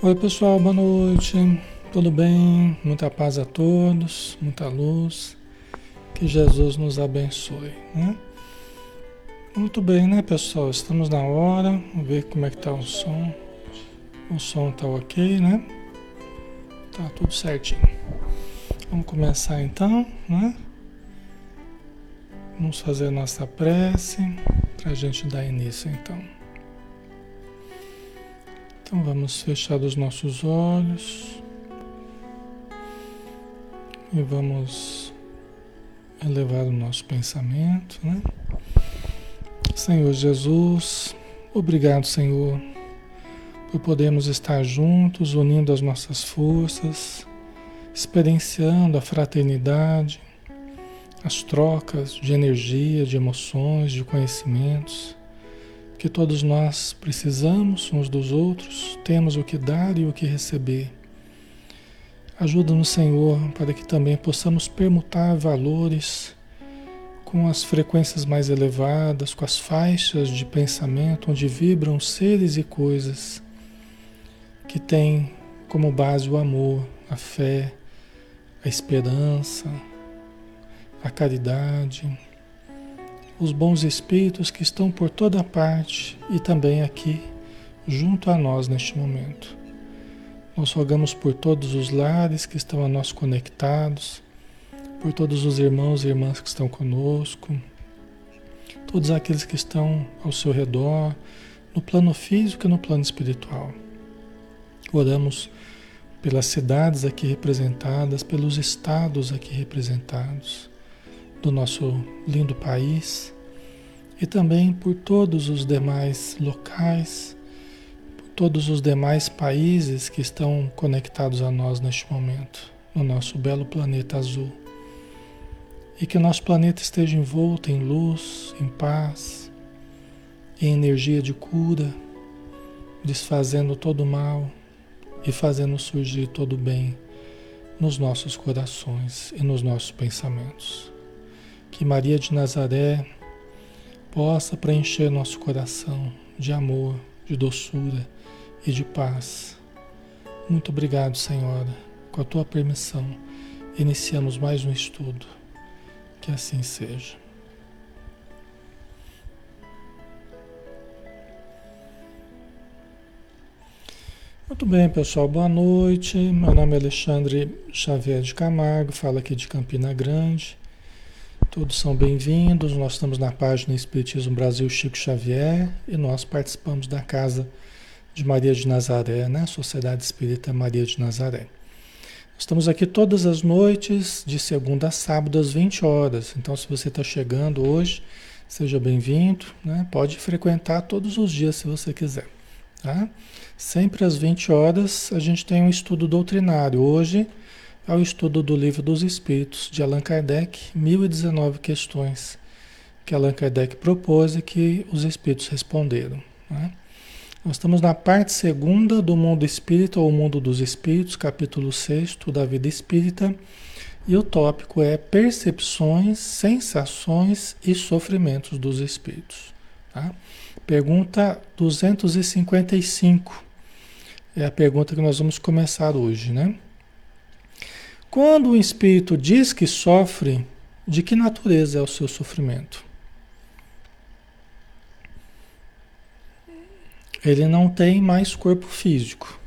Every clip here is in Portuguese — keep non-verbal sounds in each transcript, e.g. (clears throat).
Oi pessoal, boa noite. Tudo bem? Muita paz a todos, muita luz. Que Jesus nos abençoe, né? Muito bem, né, pessoal? Estamos na hora. Vamos ver como é que tá o som. O som tá ok, né? Tá tudo certinho. Vamos começar então, né? Vamos fazer a nossa prece para a gente dar início então. Então vamos fechar os nossos olhos e vamos elevar o nosso pensamento, né? Senhor Jesus, obrigado, Senhor, por podermos estar juntos, unindo as nossas forças, experienciando a fraternidade, as trocas de energia, de emoções, de conhecimentos que todos nós precisamos uns dos outros, temos o que dar e o que receber. Ajuda-nos, Senhor, para que também possamos permutar valores com as frequências mais elevadas, com as faixas de pensamento onde vibram seres e coisas que têm como base o amor, a fé, a esperança, a caridade os bons espíritos que estão por toda parte e também aqui, junto a nós neste momento. Nós rogamos por todos os lares que estão a nós conectados, por todos os irmãos e irmãs que estão conosco, todos aqueles que estão ao seu redor, no plano físico e no plano espiritual. Oramos pelas cidades aqui representadas, pelos estados aqui representados do nosso lindo país e também por todos os demais locais, por todos os demais países que estão conectados a nós neste momento, no nosso belo planeta azul. E que nosso planeta esteja envolto em luz, em paz, em energia de cura, desfazendo todo o mal e fazendo surgir todo o bem nos nossos corações e nos nossos pensamentos. Que Maria de Nazaré possa preencher nosso coração de amor, de doçura e de paz. Muito obrigado, Senhora. Com a tua permissão, iniciamos mais um estudo. Que assim seja. Muito bem, pessoal. Boa noite. Meu nome é Alexandre Xavier de Camargo, falo aqui de Campina Grande. Todos são bem-vindos. Nós estamos na página Espiritismo Brasil Chico Xavier e nós participamos da Casa de Maria de Nazaré, né? Sociedade Espírita Maria de Nazaré. Estamos aqui todas as noites, de segunda a sábado, às 20 horas. Então, se você está chegando hoje, seja bem-vindo. Né? Pode frequentar todos os dias, se você quiser. Tá? Sempre às 20 horas, a gente tem um estudo doutrinário. Hoje ao estudo do Livro dos Espíritos de Allan Kardec, 1019 questões que Allan Kardec propôs e que os espíritos responderam. Né? Nós estamos na parte segunda do mundo espírita ou mundo dos espíritos, capítulo 6 da vida espírita, e o tópico é percepções, sensações e sofrimentos dos espíritos. Tá? Pergunta 255 é a pergunta que nós vamos começar hoje, né? Quando o espírito diz que sofre, de que natureza é o seu sofrimento? Ele não tem mais corpo físico,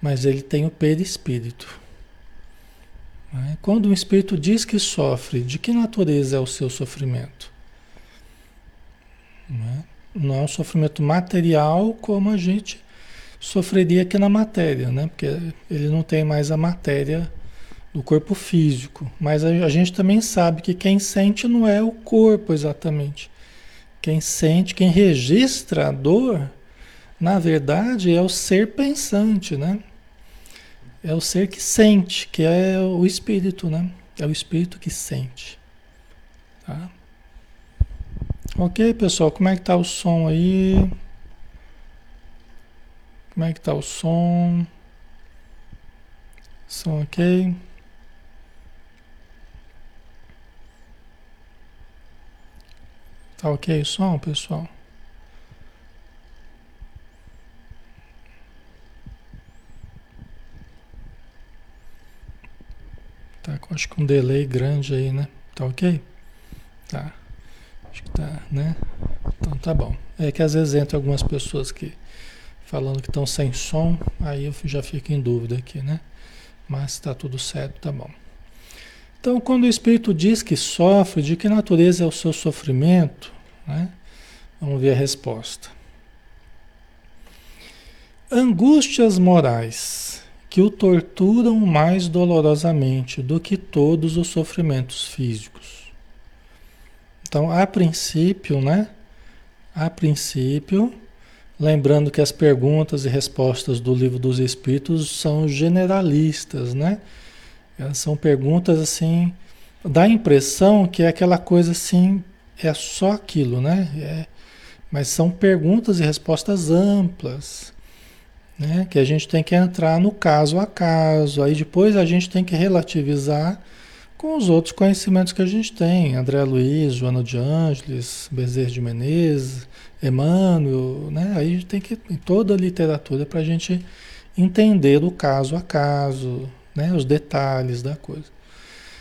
mas ele tem o perispírito. Né? Quando o espírito diz que sofre, de que natureza é o seu sofrimento? Né? Não é um sofrimento material como a gente sofreria aqui na matéria, né? Porque ele não tem mais a matéria do corpo físico. Mas a, a, gente também sabe que quem sente não é o corpo exatamente. Quem sente, quem registra a dor, na verdade, é o ser pensante, né? É o ser que sente, que é o espírito, né? É o espírito que sente. Tá? Ok, pessoal, como é que tá o som aí? Como é que tá o som? Som ok? Tá ok o som, pessoal? Tá com acho que um delay grande aí, né? Tá ok? Tá. Acho que tá, né? Então tá bom. É que às vezes entra algumas pessoas que falando que estão sem som, aí eu já fico em dúvida aqui, né? Mas tá tudo certo, tá bom. Então, quando o espírito diz que sofre, de que natureza é o seu sofrimento, né? Vamos ver a resposta. Angústias morais que o torturam mais dolorosamente do que todos os sofrimentos físicos. Então, a princípio, né? A princípio, lembrando que as perguntas e respostas do livro dos Espíritos são generalistas, né? Elas são perguntas assim, dá a impressão que é aquela coisa assim, é só aquilo, né? É, mas são perguntas e respostas amplas, né? Que a gente tem que entrar no caso a caso, aí depois a gente tem que relativizar com os outros conhecimentos que a gente tem, André Luiz, Joana de Ângeles, Bezerra de Menezes, Emmanuel, né? Aí tem que em toda a literatura para a gente entender o caso a caso, né? Os detalhes da coisa.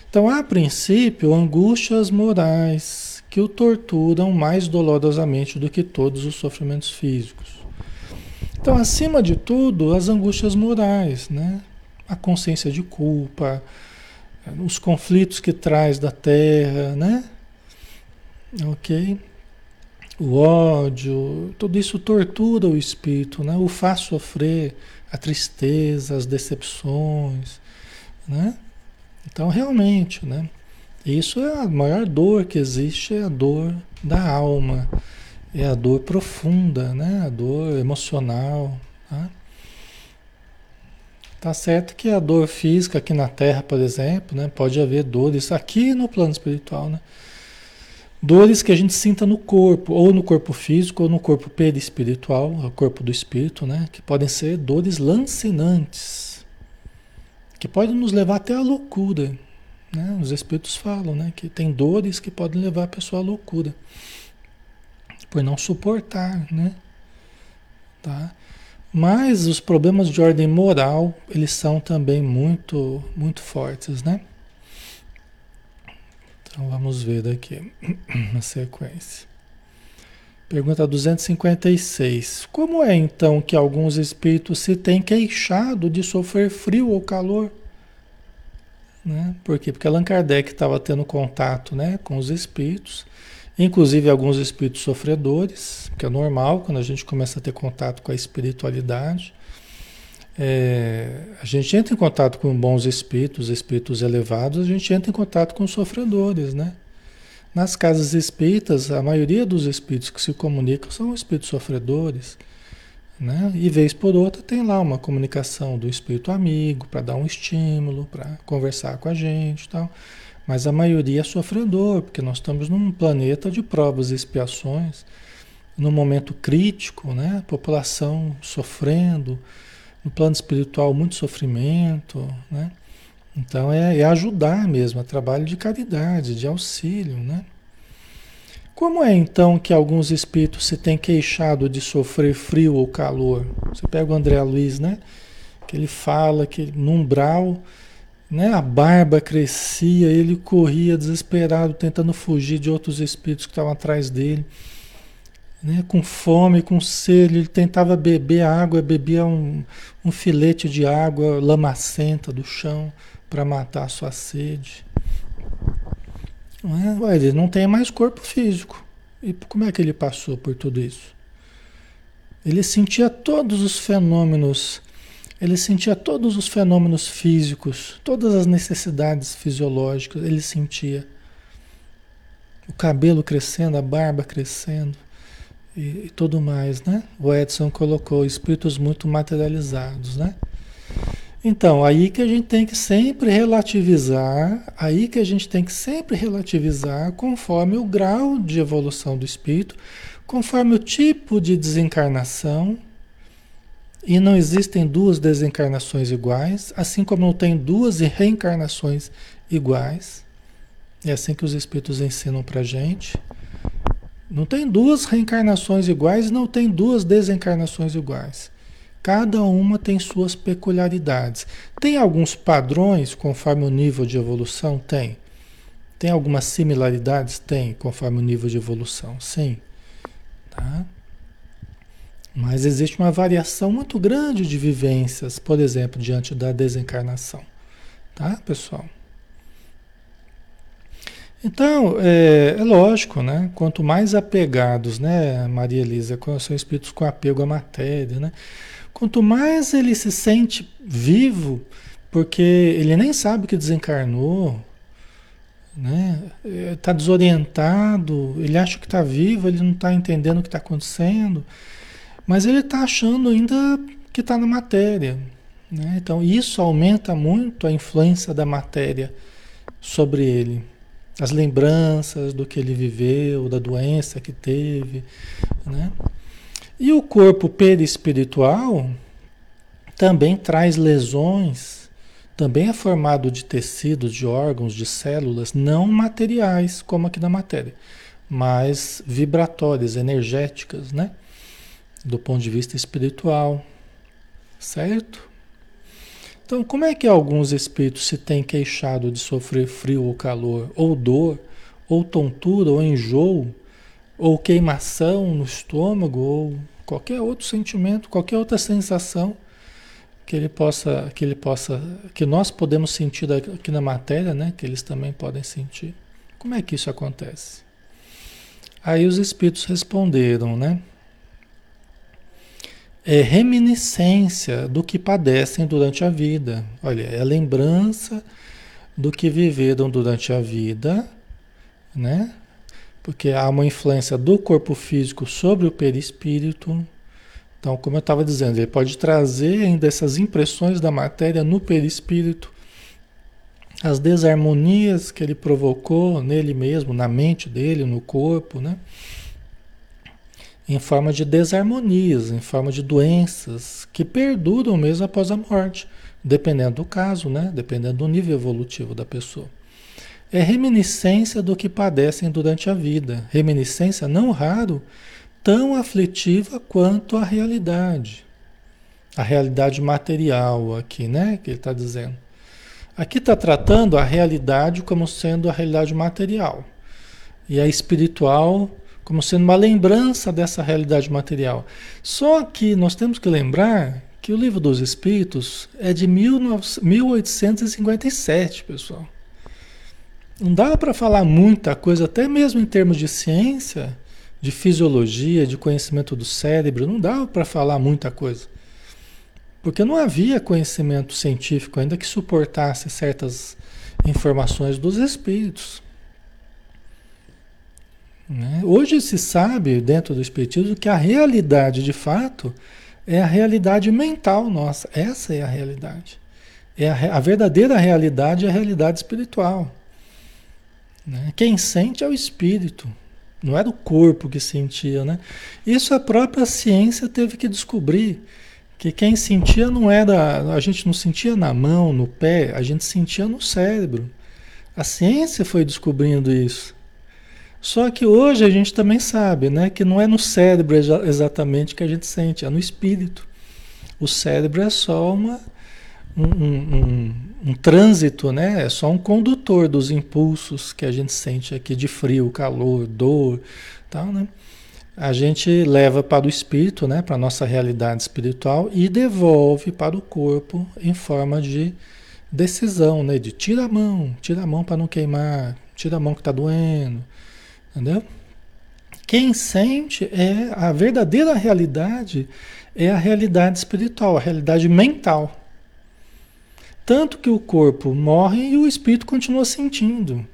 Então, a princípio, angústias morais que o torturam mais dolorosamente do que todos os sofrimentos físicos. Então, acima de tudo, as angústias morais, né? A consciência de culpa, os conflitos que traz da terra, né? Ok? O ódio, tudo isso tortura o espírito, né? O faz sofrer a tristeza, as decepções, né? Então, realmente, né? Isso é a maior dor que existe, é a dor da alma, é a dor profunda, né? A dor emocional, tá? Tá certo que a dor física aqui na Terra, por exemplo, né, pode haver dores aqui no plano espiritual, né? Dores que a gente sinta no corpo, ou no corpo físico, ou no corpo perispiritual, o corpo do espírito, né? Que podem ser dores lancinantes, que podem nos levar até a loucura, né? Os espíritos falam, né? Que tem dores que podem levar a pessoa à loucura, por não suportar, né? Tá? Mas os problemas de ordem moral, eles são também muito, muito fortes, né? Então vamos ver daqui (clears throat) na sequência. Pergunta 256. Como é então que alguns espíritos se têm queixado de sofrer frio ou calor? Né? Por quê? Porque Allan Kardec estava tendo contato né, com os espíritos inclusive alguns espíritos sofredores, que é normal quando a gente começa a ter contato com a espiritualidade. É, a gente entra em contato com bons espíritos, espíritos elevados, a gente entra em contato com sofredores, né? Nas casas espíritas, a maioria dos espíritos que se comunicam são espíritos sofredores, né? E vez por outra tem lá uma comunicação do espírito amigo para dar um estímulo, para conversar com a gente, tal. Mas a maioria é sofredor, porque nós estamos num planeta de provas e expiações, num momento crítico, né? População sofrendo, no plano espiritual muito sofrimento, né? Então é, é ajudar mesmo, é trabalho de caridade, de auxílio, né? Como é então que alguns espíritos se têm queixado de sofrer frio ou calor? Você pega o André Luiz, né? Que ele fala que no umbral né? A barba crescia, ele corria desesperado, tentando fugir de outros espíritos que estavam atrás dele. Né? Com fome, com sede, ele tentava beber água, bebia um, um filete de água lamacenta do chão para matar a sua sede. Não é? Ele não tem mais corpo físico. E como é que ele passou por tudo isso? Ele sentia todos os fenômenos ele sentia todos os fenômenos físicos, todas as necessidades fisiológicas, ele sentia. O cabelo crescendo, a barba crescendo e, e tudo mais, né? O Edson colocou espíritos muito materializados, né? Então, aí que a gente tem que sempre relativizar, aí que a gente tem que sempre relativizar conforme o grau de evolução do espírito, conforme o tipo de desencarnação, e não existem duas desencarnações iguais, assim como não tem duas reencarnações iguais. É assim que os espíritos ensinam para gente. Não tem duas reencarnações iguais, não tem duas desencarnações iguais. Cada uma tem suas peculiaridades. Tem alguns padrões conforme o nível de evolução? Tem. Tem algumas similaridades? Tem, conforme o nível de evolução. Sim. Tá? Mas existe uma variação muito grande de vivências, por exemplo, diante da desencarnação. Tá, pessoal? Então, é, é, lógico, né? Quanto mais apegados, né, Maria Elisa, são espíritos com apego à matéria, né? Quanto mais ele se sente vivo, porque ele nem sabe que desencarnou, né? Está desorientado, ele acha que está vivo, ele não está entendendo o que está acontecendo, mas ele está achando ainda que está na matéria. Né? Então isso aumenta muito a influência da matéria sobre ele. As lembranças do que ele viveu, da doença que teve. Né? E o corpo perispiritual também traz lesões, também é formado de tecidos, de órgãos, de células não materiais, como aqui na matéria, mas vibratórias, energéticas, né? Do ponto de vista espiritual, certo? Então, como é que alguns espíritos se têm queixado de sofrer frio ou calor, ou dor, ou tontura, ou enjoo, ou queimação no estômago, ou qualquer outro sentimento, qualquer outra sensação que ele possa, que ele possa, que nós podemos sentir aqui na matéria, né? Que eles também podem sentir. Como é que isso acontece? Aí os espíritos responderam, né? É reminiscência do que padecem durante a vida. Olha, é lembrança do que viveram durante a vida, né? Porque há uma influência do corpo físico sobre o perispírito. Então, como eu estava dizendo, ele pode trazer ainda essas impressões da matéria no perispírito, as desarmonias que ele provocou nele mesmo, na mente dele, no corpo, né? Em forma de desarmonias, em forma de doenças que perduram mesmo após a morte, dependendo do caso, né? Dependendo do nível evolutivo da pessoa é reminiscência do que padecem durante a vida. Reminiscência, não raro, tão aflitiva quanto a realidade. A realidade material aqui, né? Que ele está dizendo. Aqui está tratando a realidade como sendo a realidade material. E a espiritual como sendo uma lembrança dessa realidade material. Só que nós temos que lembrar que o livro dos Espíritos é de 1857, pessoal. Não dá para falar muita coisa, até mesmo em termos de ciência, de fisiologia, de conhecimento do cérebro, não dá para falar muita coisa. Porque não havia conhecimento científico ainda que suportasse certas informações dos espíritos. Né? Hoje se sabe, dentro do Espiritismo, que a realidade de fato é a realidade mental nossa. Essa é a realidade. É a, a verdadeira realidade é a realidade espiritual. Né? Quem sente é o espírito, não era o corpo que sentia. Né? Isso a própria ciência teve que descobrir. Que quem sentia não era. A gente não sentia na mão, no pé, a gente sentia no cérebro. A ciência foi descobrindo isso. Só que hoje a gente também sabe né, que não é no cérebro exatamente que a gente sente, é no espírito. O cérebro é só uma, um, um, trânsito, né? É só um condutor dos impulsos que a gente sente aqui de frio, calor, dor, tal, né? A gente leva para o espírito, né? Para a nossa realidade espiritual e devolve para o corpo em forma de decisão, né? De tira a mão, tira a mão para não queimar, tira a mão que está doendo, entendeu? Quem sente é a verdadeira realidade é a realidade espiritual, a realidade mental. Tanto que o corpo morre e o espírito continua sentindo.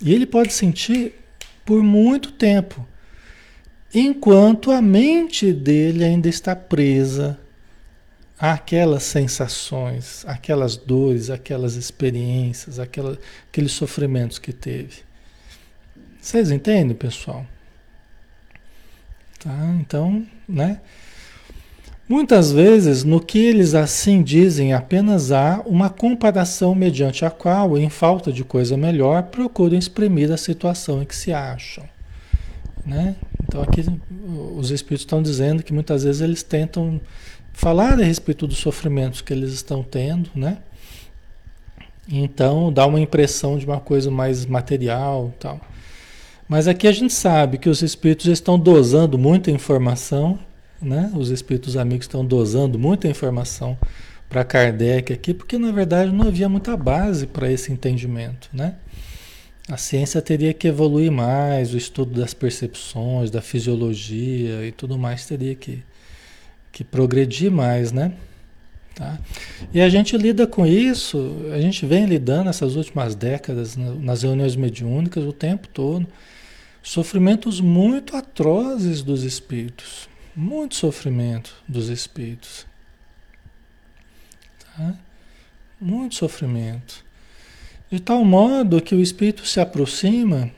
E ele pode sentir por muito tempo, enquanto a mente dele ainda está presa àquelas sensações, aquelas dores, aquelas experiências, aquela, aqueles sofrimentos que teve. Vocês entendem, pessoal? Tá? Então, né? Muitas vezes, no que eles assim dizem, apenas há uma comparação mediante a qual, em falta de coisa melhor, procuram exprimir a situação em que se acham. Né? Então, aqui os espíritos estão dizendo que muitas vezes eles tentam falar a respeito dos sofrimentos que eles estão tendo, né? Então dá uma impressão de uma coisa mais material, tal. Mas aqui a gente sabe que os espíritos estão dosando muita informação, né? Os espíritos amigos estão dosando muita informação para Kardec aqui, porque na verdade não havia muita base para esse entendimento, né? A ciência teria que evoluir mais, o estudo das percepções, da fisiologia e tudo mais teria que, que progredir mais, né? Tá? E a gente lida com isso, a gente vem lidando essas últimas décadas nas reuniões mediúnicas o tempo todo, sofrimentos muito atrozes dos espíritos, muito sofrimento dos espíritos. Tá? Muito sofrimento. De tal modo que o espírito se aproxima,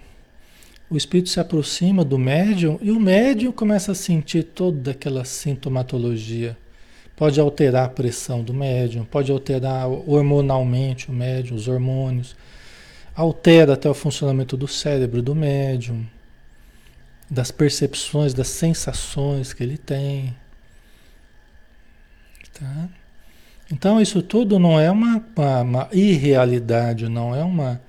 o espírito se aproxima do médium e o médium começa a sentir toda aquela sintomatologia. Pode alterar a pressão do médium, pode alterar hormonalmente o médium, os hormônios, altera até o funcionamento do cérebro do médium, das percepções, das sensações que ele tem. Tá? Então isso tudo não é uma, uma, uma, irrealidade, não é uma.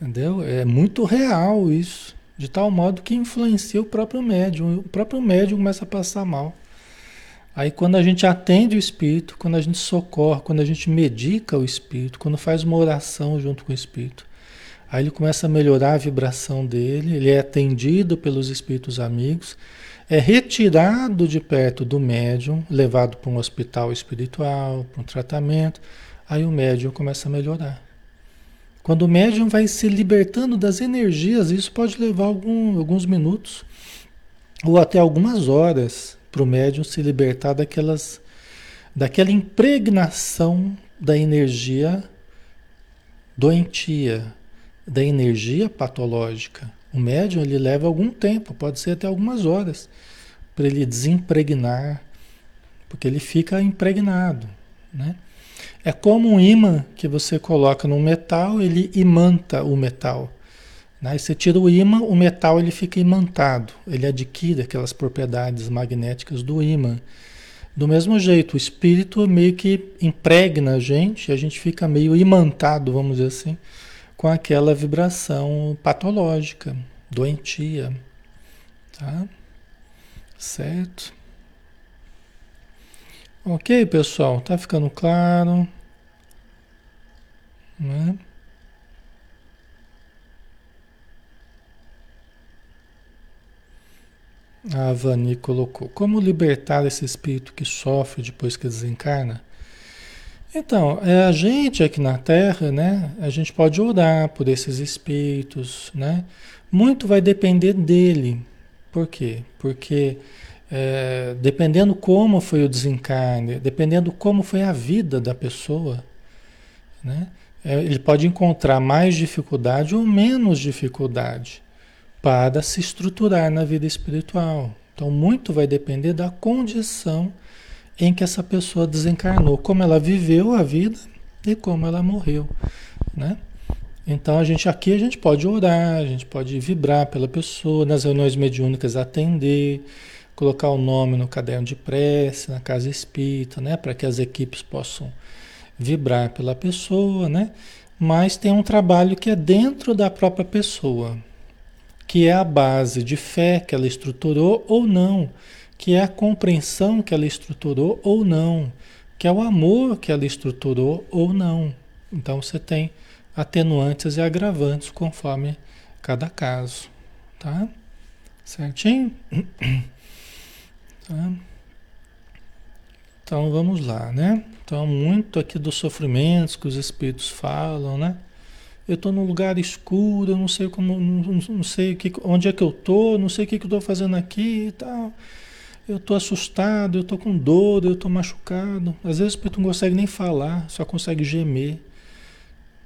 Entendeu? É muito real isso. De tal modo que influencia o próprio médium. O próprio médium começa a passar mal. Aí quando a gente atende o espírito, quando a gente socorre, quando a gente medica o espírito, quando faz uma oração junto com o espírito, aí ele começa a melhorar a vibração dele, ele é atendido pelos espíritos amigos é retirado de perto do médium, levado para um hospital espiritual, para um tratamento, aí o médium começa a melhorar. Quando o médium vai se libertando das energias, isso pode levar algum, alguns minutos ou até algumas horas para o médium se libertar daquelas, daquela impregnação da energia doentia, da energia patológica. O médium ele leva algum tempo, pode ser até algumas horas, para ele desimpregnar, porque ele fica impregnado, né? É como um imã que você coloca no metal, ele imanta o metal. Né? E você tira o imã, o metal ele fica imantado, ele adquire aquelas propriedades magnéticas do imã. Do mesmo jeito, o espírito meio que impregna a gente, a gente fica meio imantado, vamos dizer assim, com aquela vibração patológica, doentia, tá? Certo? Ok, pessoal, tá ficando claro, né? A Vani colocou: Como libertar esse espírito que sofre depois que desencarna? Então, é a gente aqui na Terra, né? A gente pode orar por esses espíritos, né? Muito vai depender dele. Por quê? Porque é, dependendo como foi o desencarne, dependendo como foi a vida da pessoa, né? É, ele pode encontrar mais dificuldade ou menos dificuldade para se estruturar na vida espiritual. Então, muito vai depender da condição em que essa pessoa desencarnou, como ela viveu a vida e como ela morreu, né? Então a gente aqui a gente pode orar, a gente pode vibrar pela pessoa, nas reuniões mediúnicas atender, colocar o nome no caderno de prece, na casa espírita, né, para que as equipes possam vibrar pela pessoa, né? Mas tem um trabalho que é dentro da própria pessoa, que é a base de fé que ela estruturou ou não que é a compreensão que ela estruturou ou não, que é o amor que ela estruturou ou não. Então você tem atenuantes e agravantes conforme cada caso, tá? Certinho? Tá? Então vamos lá, né? Então muito aqui dos sofrimentos que os espíritos falam, né? Eu estou num lugar escuro, eu não sei como, não, não sei que, onde é que eu estou, não sei o que, que eu estou fazendo aqui e tal. Eu estou assustado, eu estou com dor, eu estou machucado. Às vezes o espírito não consegue nem falar, só consegue gemer,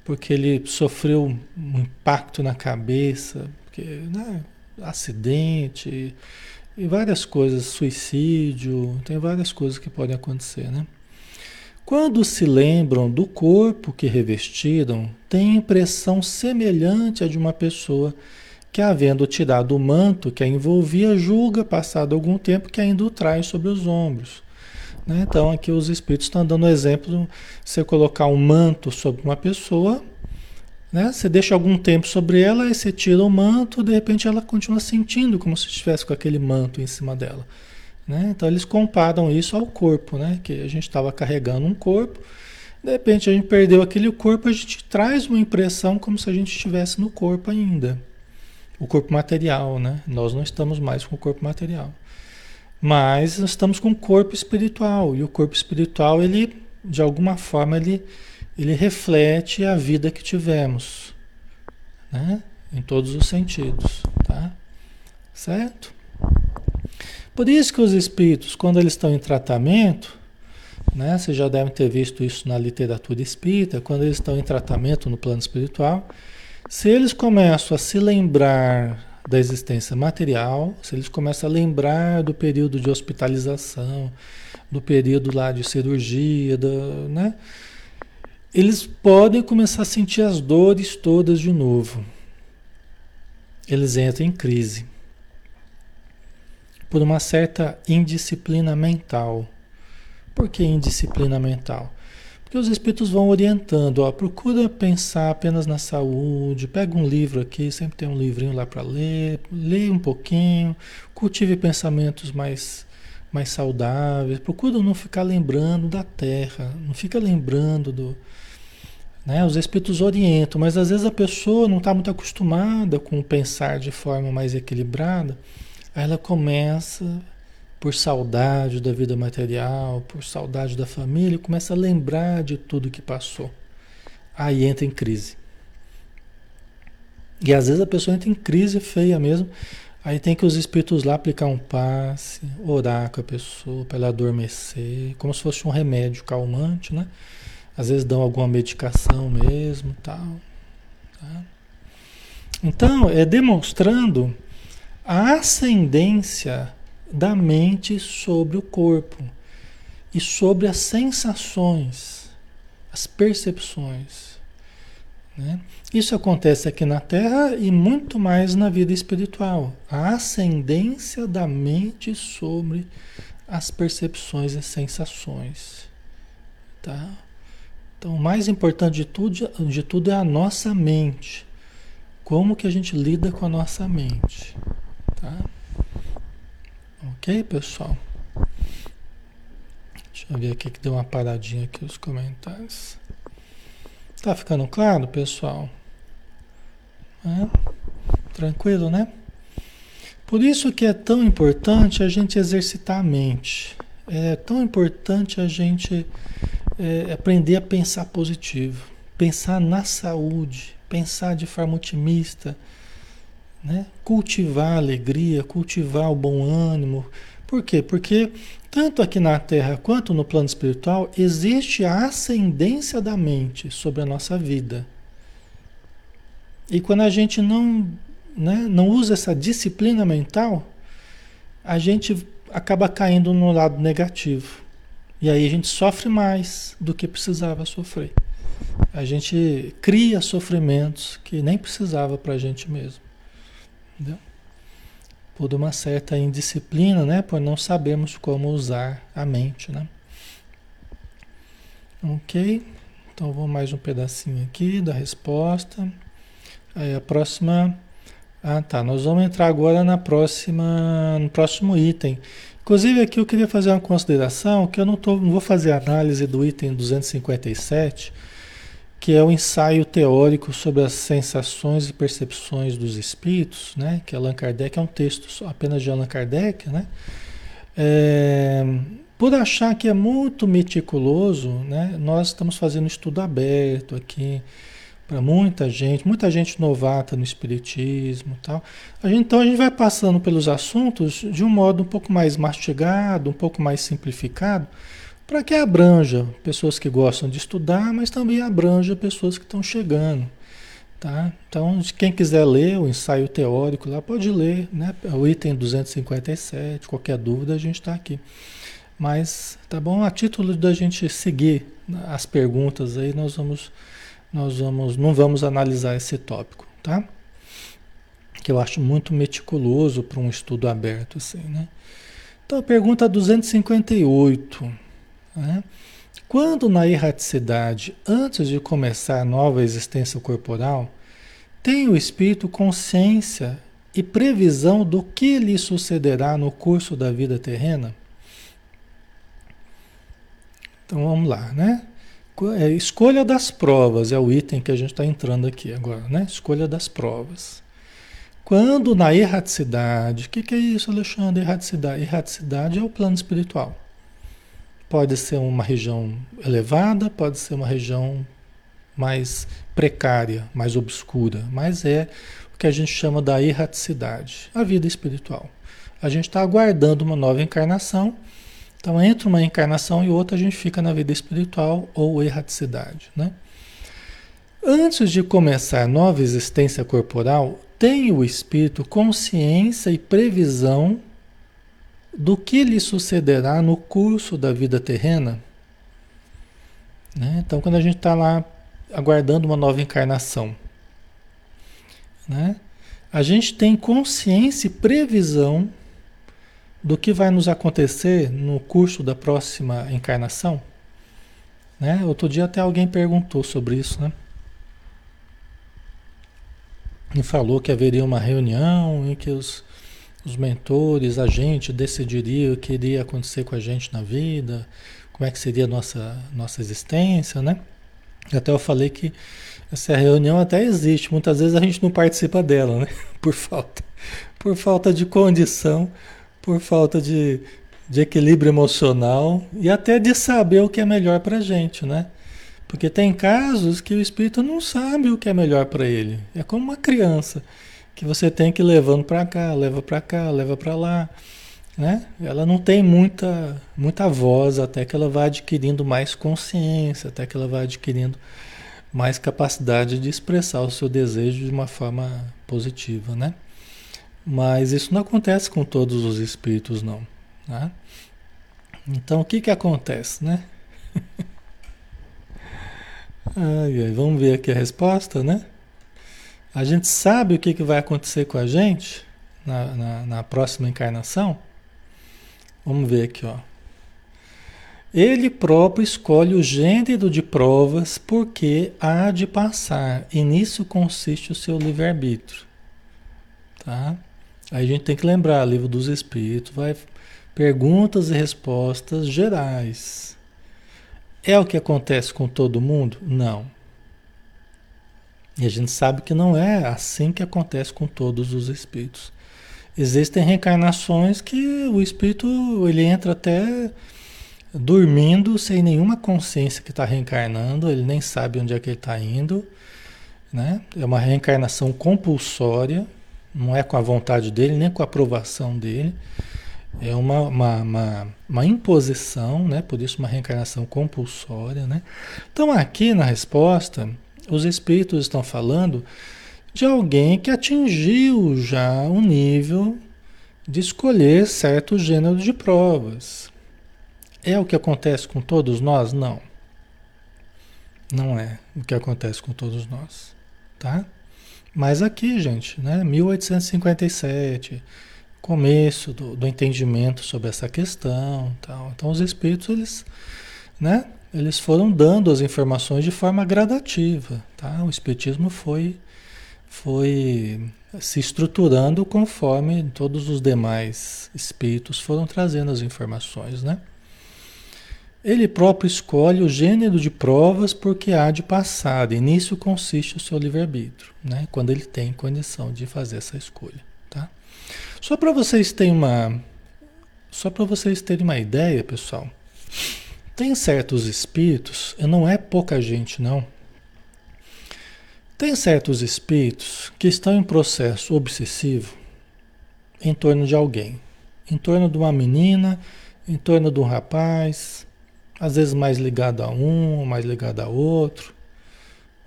porque ele sofreu um impacto na cabeça, porque, né, acidente e várias coisas, suicídio, tem várias coisas que podem acontecer, né? Quando se lembram do corpo que revestiram, têm impressão semelhante à de uma pessoa que, havendo tirado o manto que a envolvia, julga, passado algum tempo, que ainda o traz sobre os ombros. Né? Então aqui os espíritos estão dando exemplo, você colocar um manto sobre uma pessoa, né? Você deixa algum tempo sobre ela, aí você tira o manto, de repente ela continua sentindo como se estivesse com aquele manto em cima dela. Né? Então eles comparam isso ao corpo, né? que a gente estava carregando um corpo, de repente a gente perdeu aquele corpo, a gente traz uma impressão como se a gente estivesse no corpo ainda. O corpo material, né? Nós não estamos mais com o corpo material. Mas nós estamos com o corpo espiritual. E o corpo espiritual, ele, de alguma forma, ele, ele reflete a vida que tivemos. Né? Em todos os sentidos. Tá? Certo? Por isso que os espíritos, quando eles estão em tratamento, né, vocês já devem ter visto isso na literatura espírita, quando eles estão em tratamento no plano espiritual, se eles começam a se lembrar da existência material, se eles começam a lembrar do período de hospitalização, do período lá de cirurgia, do, né, eles podem começar a sentir as dores todas de novo. Eles entram em crise por uma certa indisciplina mental. Por que indisciplina mental? Porque os espíritos vão orientando, ó, procura pensar apenas na saúde, pega um livro aqui, sempre tem um livrinho lá para ler, leia um pouquinho, cultive pensamentos mais, mais saudáveis, procura não ficar lembrando da terra, não fica lembrando do. Né? Os espíritos orientam, mas às vezes a pessoa não está muito acostumada com pensar de forma mais equilibrada. Aí ela começa, por saudade da vida material, por saudade da família, começa a lembrar de tudo que passou. Aí entra em crise. E às vezes a pessoa entra em crise feia mesmo. Aí tem que os espíritos lá aplicar um passe, orar com a pessoa para ela adormecer, como se fosse um remédio calmante, né? Às vezes dão alguma medicação mesmo, tal. Tá? Então, é demonstrando a ascendência da mente sobre o corpo e sobre as sensações, as percepções. Né? Isso acontece aqui na Terra e muito mais na vida espiritual. A ascendência da mente sobre as percepções e sensações. Tá? Então, o mais importante de tudo, de tudo é a nossa mente. Como que a gente lida com a nossa mente. Tá? Ok, pessoal? Deixa eu ver aqui que deu uma paradinha aqui os comentários. Tá ficando claro, pessoal? É? Tranquilo, né? Por isso que é tão importante a gente exercitar a mente. É tão importante a gente é, aprender a pensar positivo, pensar na saúde, pensar de forma otimista, né? Cultivar a alegria, cultivar o bom ânimo. Por quê? Porque tanto aqui na Terra quanto no plano espiritual existe a ascendência da mente sobre a nossa vida. E quando a gente não, né, não usa essa disciplina mental, a gente acaba caindo no lado negativo. E aí a gente sofre mais do que precisava sofrer. A gente cria sofrimentos que nem precisava para a gente mesmo. Entendeu? Por uma certa indisciplina, né? Por não sabermos como usar a mente, né? Ok? Então vou mais um pedacinho aqui da resposta. Aí a próxima. Ah, tá. Nós vamos entrar agora na próxima, no próximo item. Inclusive aqui eu queria fazer uma consideração que eu não, tô, não vou fazer análise do item 257 que é o ensaio teórico sobre as sensações e percepções dos espíritos, né? que Allan Kardec é um texto apenas de Allan Kardec, né? É, por achar que é muito meticuloso, né? nós estamos fazendo estudo aberto aqui para muita gente, muita gente novata no espiritismo, tal. Então a gente vai passando pelos assuntos de um modo um pouco mais mastigado, um pouco mais simplificado, para que abranja pessoas que gostam de estudar, mas também abranja pessoas que estão chegando. Tá? Então, quem quiser ler o ensaio teórico lá, pode ler, né? o item 257, qualquer dúvida a gente está aqui. Mas, tá bom? A título da gente seguir as perguntas aí, nós vamos, nós vamos, não vamos analisar esse tópico, tá? Que eu acho muito meticuloso para um estudo aberto assim, né? Então, a pergunta 258. Né? Quando na erraticidade, antes de começar a nova existência corporal, tem o espírito consciência e previsão do que lhe sucederá no curso da vida terrena? Então vamos lá, né? É, escolha das provas é o item que a gente está entrando aqui agora, né? Escolha das provas. Quando na erraticidade, o que, que é isso, Alexandre? Erraticidade. Erraticidade é o plano espiritual. Pode ser uma região elevada, pode ser uma região mais precária, mais obscura, mas é o que a gente chama da erraticidade, a vida espiritual. A gente está aguardando uma nova encarnação, então entre uma encarnação e outra a gente fica na vida espiritual ou erraticidade, né? Antes de começar nova existência corporal, tem o espírito consciência e previsão do que lhe sucederá no curso da vida terrena? Né? Então, quando a gente está lá aguardando uma nova encarnação. Né? A gente tem consciência e previsão do que vai nos acontecer no curso da próxima encarnação. Né? Outro dia até alguém perguntou sobre isso, né? E falou que haveria uma reunião em que os, os mentores, a gente decidiria o que iria acontecer com a gente na vida, como é que seria a nossa, nossa existência, né? Até eu falei que essa reunião até existe, muitas vezes a gente não participa dela, né? (laughs) Por falta, por falta de condição, por falta de, de equilíbrio emocional e até de saber o que é melhor para a gente, né? Porque tem casos que o espírito não sabe o que é melhor para ele. É como uma criança que você tem que ir levando para cá, leva para cá, leva para lá, né? Ela não tem muita muita voz até que ela vá adquirindo mais consciência, até que ela vá adquirindo mais capacidade de expressar o seu desejo de uma forma positiva, né? Mas isso não acontece com todos os espíritos, não. Né? Então, o que que acontece, né? (laughs) ai, ai, vamos ver aqui a resposta, né? A gente sabe o que, que vai acontecer com a gente na, na, na próxima encarnação? Vamos ver aqui, ó. Ele próprio escolhe o gênero de provas porque há de passar, e nisso consiste o seu livre-arbítrio. Tá? Aí a gente tem que lembrar, livro dos Espíritos, vai perguntas e respostas gerais. É o que acontece com todo mundo? Não. E a gente sabe que não é assim que acontece com todos os espíritos. Existem reencarnações que o espírito ele entra até dormindo sem nenhuma consciência que está reencarnando, ele nem sabe onde é que ele está indo. Né? É uma reencarnação compulsória, não é com a vontade dele, nem com a aprovação dele. É uma, uma, uma, uma, imposição, né? por isso uma reencarnação compulsória. Né? Então aqui na resposta, os espíritos estão falando de alguém que atingiu já o nível de escolher certo gênero de provas. É o que acontece com todos nós? Não. Não é o que acontece com todos nós, tá? Mas aqui, gente, né, 1857, começo do, do entendimento sobre essa questão, tal. Então os espíritos eles, né, eles foram dando as informações de forma gradativa, tá? O espiritismo foi foi se estruturando conforme todos os demais espíritos foram trazendo as informações, né? Ele próprio escolhe o gênero de provas porque há de passar, e nisso consiste o seu livre-arbítrio, né? quando ele tem condição de fazer essa escolha. Tá? Só para vocês terem uma. Só para vocês terem uma ideia, pessoal. Tem certos espíritos, não é pouca gente, não. Tem certos espíritos que estão em processo obsessivo em torno de alguém, em torno de uma menina, em torno de um rapaz, às vezes mais ligado a um, mais ligado a outro,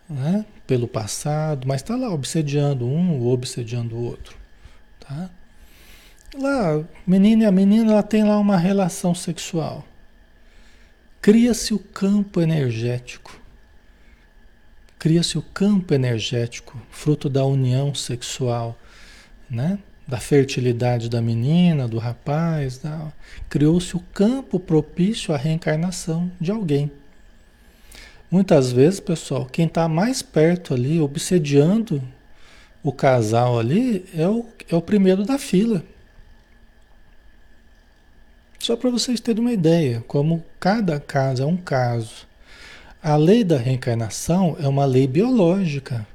né? pelo passado, mas está lá obsediando um ou obsediando o outro. Tá? Lá, menina e a menina ela tem lá uma relação sexual. Cria-se o campo energético. Cria-se o campo energético, fruto da união sexual, né? da fertilidade da menina, do rapaz, criou-se o campo propício à reencarnação de alguém. Muitas vezes, pessoal, quem está mais perto ali, obsediando o casal ali, é o, é o primeiro da fila. Só para vocês terem uma ideia, como cada caso é um caso. A lei da reencarnação é uma lei biológica.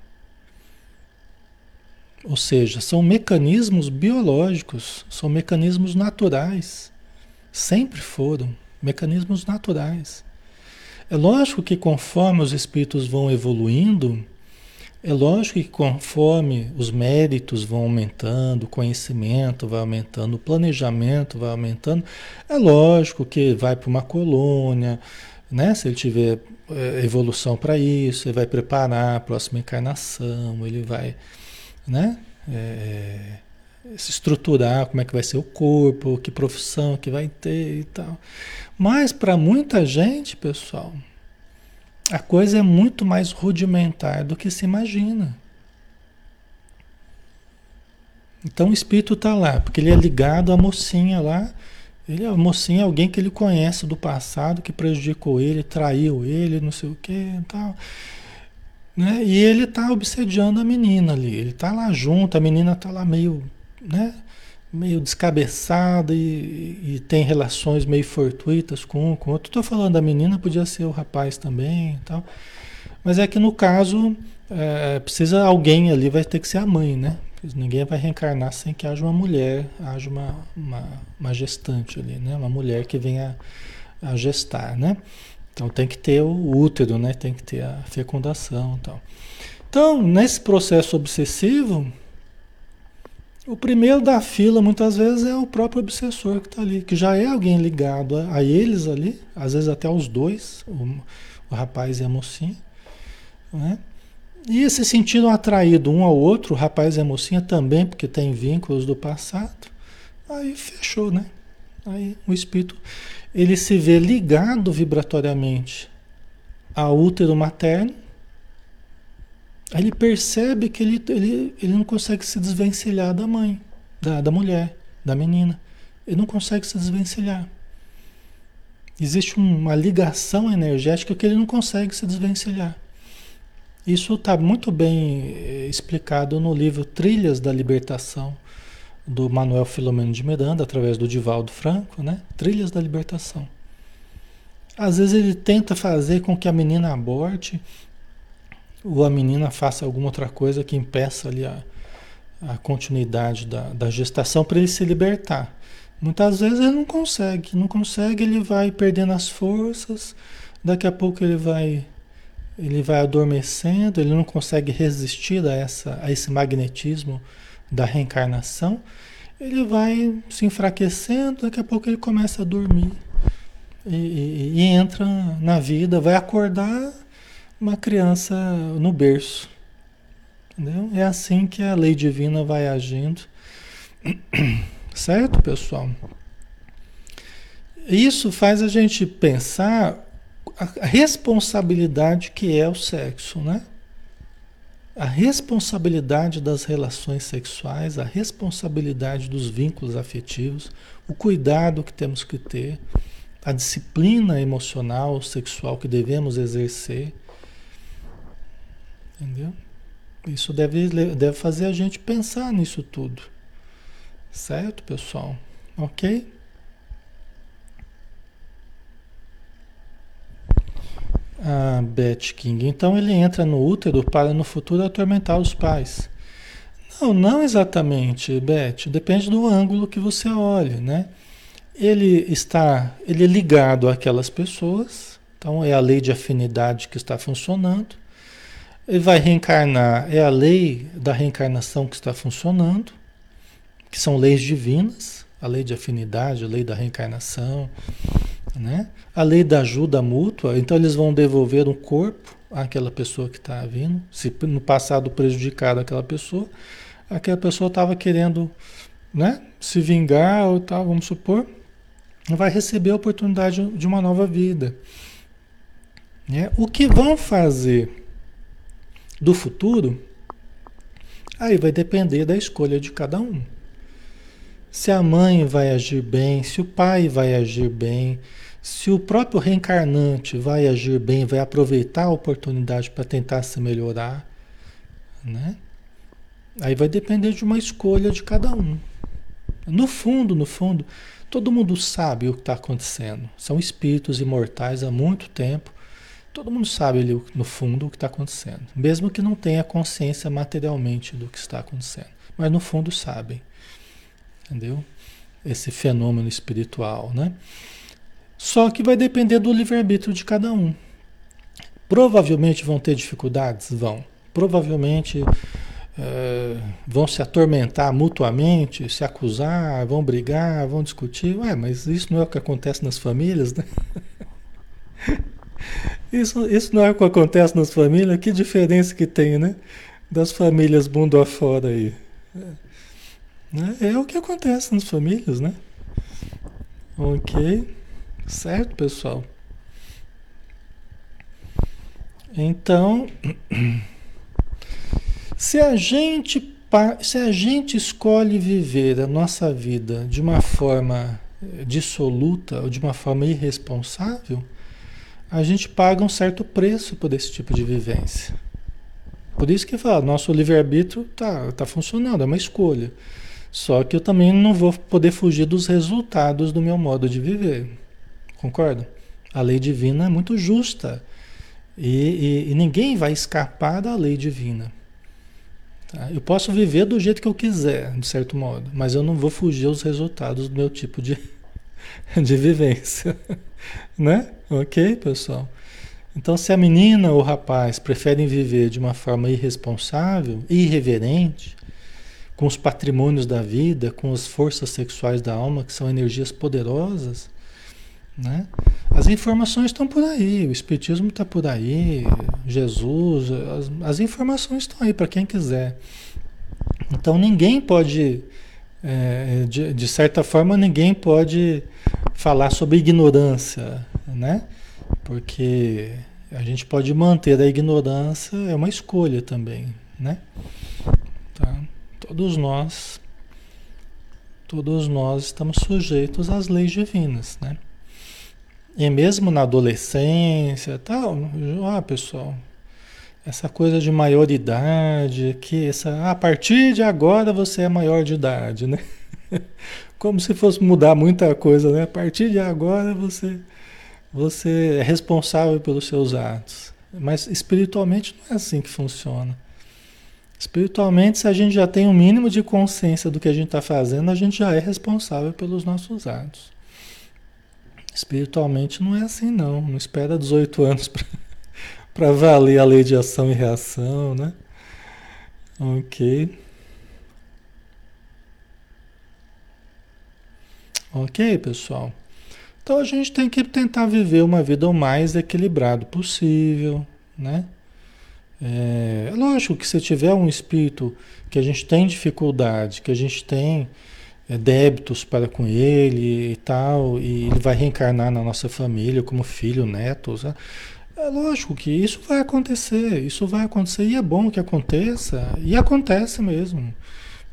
Ou seja, são mecanismos biológicos, são mecanismos naturais. Sempre foram mecanismos naturais. É lógico que conforme os espíritos vão evoluindo, é lógico que conforme os méritos vão aumentando, o conhecimento vai aumentando, o planejamento vai aumentando, é lógico que vai para uma colônia, né? Se ele tiver é, evolução para isso, ele vai preparar a próxima encarnação, ele vai né? É, se estruturar, como é que vai ser o corpo, que profissão que vai ter e tal. Mas para muita gente, pessoal, a coisa é muito mais rudimentar do que se imagina. Então o espírito está lá, porque ele é ligado à mocinha lá. Ele, a mocinha é alguém que ele conhece do passado, que prejudicou ele, traiu ele, não sei o que e tal. Né? E ele está obsediando a menina ali. Ele está lá junto, a menina está lá meio, né? Meio descabeçada e, e, tem relações meio fortuitas com um, com outro. Estou falando da menina, podia ser o rapaz também tal. Mas é que no caso, é, precisa alguém ali, vai ter que ser a mãe, né? Ninguém vai reencarnar sem que haja uma mulher, haja uma, uma, uma gestante ali, né? Uma mulher que venha a gestar, né? Então tem que ter o útero, né? Tem que ter a fecundação tal. Então, nesse processo obsessivo, o primeiro da fila muitas vezes é o próprio obsessor que está ali, que já é alguém ligado a, a, eles ali, às vezes até os dois, o, o rapaz e a mocinha, né? E se sentindo atraído um ao outro, o rapaz e a mocinha também, porque tem vínculos do passado, aí fechou, né? Aí o espírito ele se vê ligado vibratoriamente ao útero materno, aí ele percebe que ele, ele, ele não consegue se desvencilhar da mãe, da, da mulher, da menina. Ele não consegue se desvencilhar. Existe uma ligação energética que ele não consegue se desvencilhar. Isso está muito bem eh, explicado no livro Trilhas da Libertação, do Manuel Filomeno de Miranda, através do Divaldo Franco, né? Trilhas da Libertação. Às vezes ele tenta fazer com que a menina aborte ou a menina faça alguma outra coisa que impeça ali a, a continuidade da, da gestação para ele se libertar. Muitas vezes ele não consegue, não consegue, ele vai perdendo as forças, daqui a pouco ele vai ele vai adormecendo, ele não consegue resistir a, essa, a esse magnetismo da reencarnação, ele vai se enfraquecendo, daqui a pouco ele começa a dormir e, e, e entra na vida, vai acordar uma criança no berço. Entendeu? É assim que a lei divina vai agindo. (clears throat) Certo, pessoal? Isso faz a gente pensar a responsabilidade que é o sexo, né? a responsabilidade das relações sexuais, a responsabilidade dos vínculos afetivos, o cuidado que temos que ter, a disciplina emocional, sexual que devemos exercer. Entendeu? Isso deve, deve fazer a gente pensar nisso tudo. Certo, pessoal? Ok? a Beth King. Então ele entra no útero para no futuro atormentar os pais. Não, não exatamente, Beth. Depende do ângulo que você olhe, né? Ele está, ele é ligado àquelas pessoas. Então é a lei de afinidade que está funcionando. Ele vai reencarnar, é a lei da reencarnação que está funcionando, que são leis divinas, a lei de afinidade, a lei da reencarnação, né? A lei da ajuda mútua, então eles vão devolver um corpo àquela pessoa que está vindo. Se no passado prejudicado aquela pessoa, aquela pessoa estava querendo né, se vingar ou tal, vamos supor, vai receber a oportunidade de uma nova vida. Né? O que vão fazer do futuro, aí vai depender da escolha de cada um. Se a mãe vai agir bem, se o pai vai agir bem, se o próprio reencarnante vai agir bem, vai aproveitar a oportunidade para tentar se melhorar, né? Aí vai depender de uma escolha de cada um. No fundo, no fundo, todo mundo sabe o que está acontecendo. São espíritos imortais há muito tempo. Todo mundo sabe ali, no fundo o que está acontecendo. Mesmo que não tenha consciência materialmente do que está acontecendo. Mas no fundo sabem. Entendeu? Esse fenômeno espiritual, né? Só que vai depender do livre-arbítrio de cada um. Provavelmente vão ter dificuldades? Vão. Provavelmente é, vão se atormentar mutuamente, se acusar, vão brigar, vão discutir. Ué, mas isso não é o que acontece nas famílias, né? (laughs) Isso, isso não é o que acontece nas famílias? Que diferença que tem, né? Das famílias mundo afora aí. É, é o que acontece nas famílias, né? Ok. Certo, pessoal? Então, (clears throat) se a gente se a gente escolhe viver a nossa vida de uma forma dissoluta ou de uma forma irresponsável, a gente paga um certo preço por esse tipo de vivência. Por isso que fala, nosso livre-arbítrio tá, tá funcionando, é uma escolha. Só que eu também não vou poder fugir dos resultados do meu modo de viver. Concorda? A lei divina é muito justa. E, e, e ninguém vai escapar da lei divina. Tá? Eu posso viver do jeito que eu quiser, de certo modo, mas eu não vou fugir aos resultados do meu tipo de, (laughs) de vivência. (laughs) né? Ok, pessoal? Então, se a menina ou o rapaz preferem viver de uma forma irresponsável, irreverente, com os patrimônios da vida, com as forças sexuais da alma, que são energias poderosas, né? As informações estão por aí, o Espiritismo está por aí, Jesus, as, as informações estão aí para quem quiser. Então ninguém pode, é, de, de, certa forma, ninguém pode falar sobre ignorância, né? Porque a gente pode manter a ignorância, é uma escolha também, né? Tá? Todos nós, todos nós estamos sujeitos às leis divinas, né? E mesmo na adolescência, tal, ah, pessoal, essa coisa de maioridade, que essa, a partir de agora você é maior de idade, né? (laughs) Como se fosse mudar muita coisa, né? A partir de agora você você é responsável pelos seus atos. Mas espiritualmente não é assim que funciona. Espiritualmente, se a gente já tem um mínimo de consciência do que a gente está fazendo, a gente já é responsável pelos nossos atos. Espiritualmente não é assim não, não espera 18 anos (laughs) para valer a lei de ação e reação, né? Ok. Ok, pessoal. Então a gente tem que tentar viver uma vida o mais equilibrado possível, né? É, lógico que se tiver um espírito que a gente tem dificuldade, que a gente tem é, débitos para com ele e tal, e ele vai reencarnar na nossa família como filho, neto. Sabe? É lógico que isso vai acontecer, isso vai acontecer e é bom que aconteça, e acontece mesmo.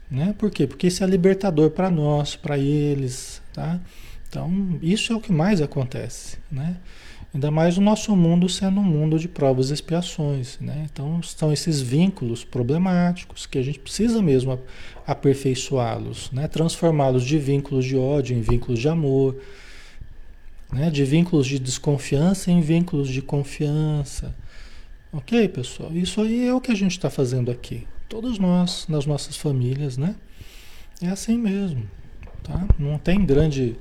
Né? Por quê? Porque isso é libertador para nós, para eles. Tá? Então, isso é o que mais acontece. Né? Ainda mais o nosso mundo sendo um mundo de provas e expiações. Né? Então, são esses vínculos problemáticos que a gente precisa mesmo aperfeiçoá-los, né? transformá-los de vínculos de ódio em vínculos de amor, né? de vínculos de desconfiança em vínculos de confiança. Ok, pessoal? Isso aí é o que a gente está fazendo aqui. Todos nós, nas nossas famílias, né? É assim mesmo. Tá? Não tem grande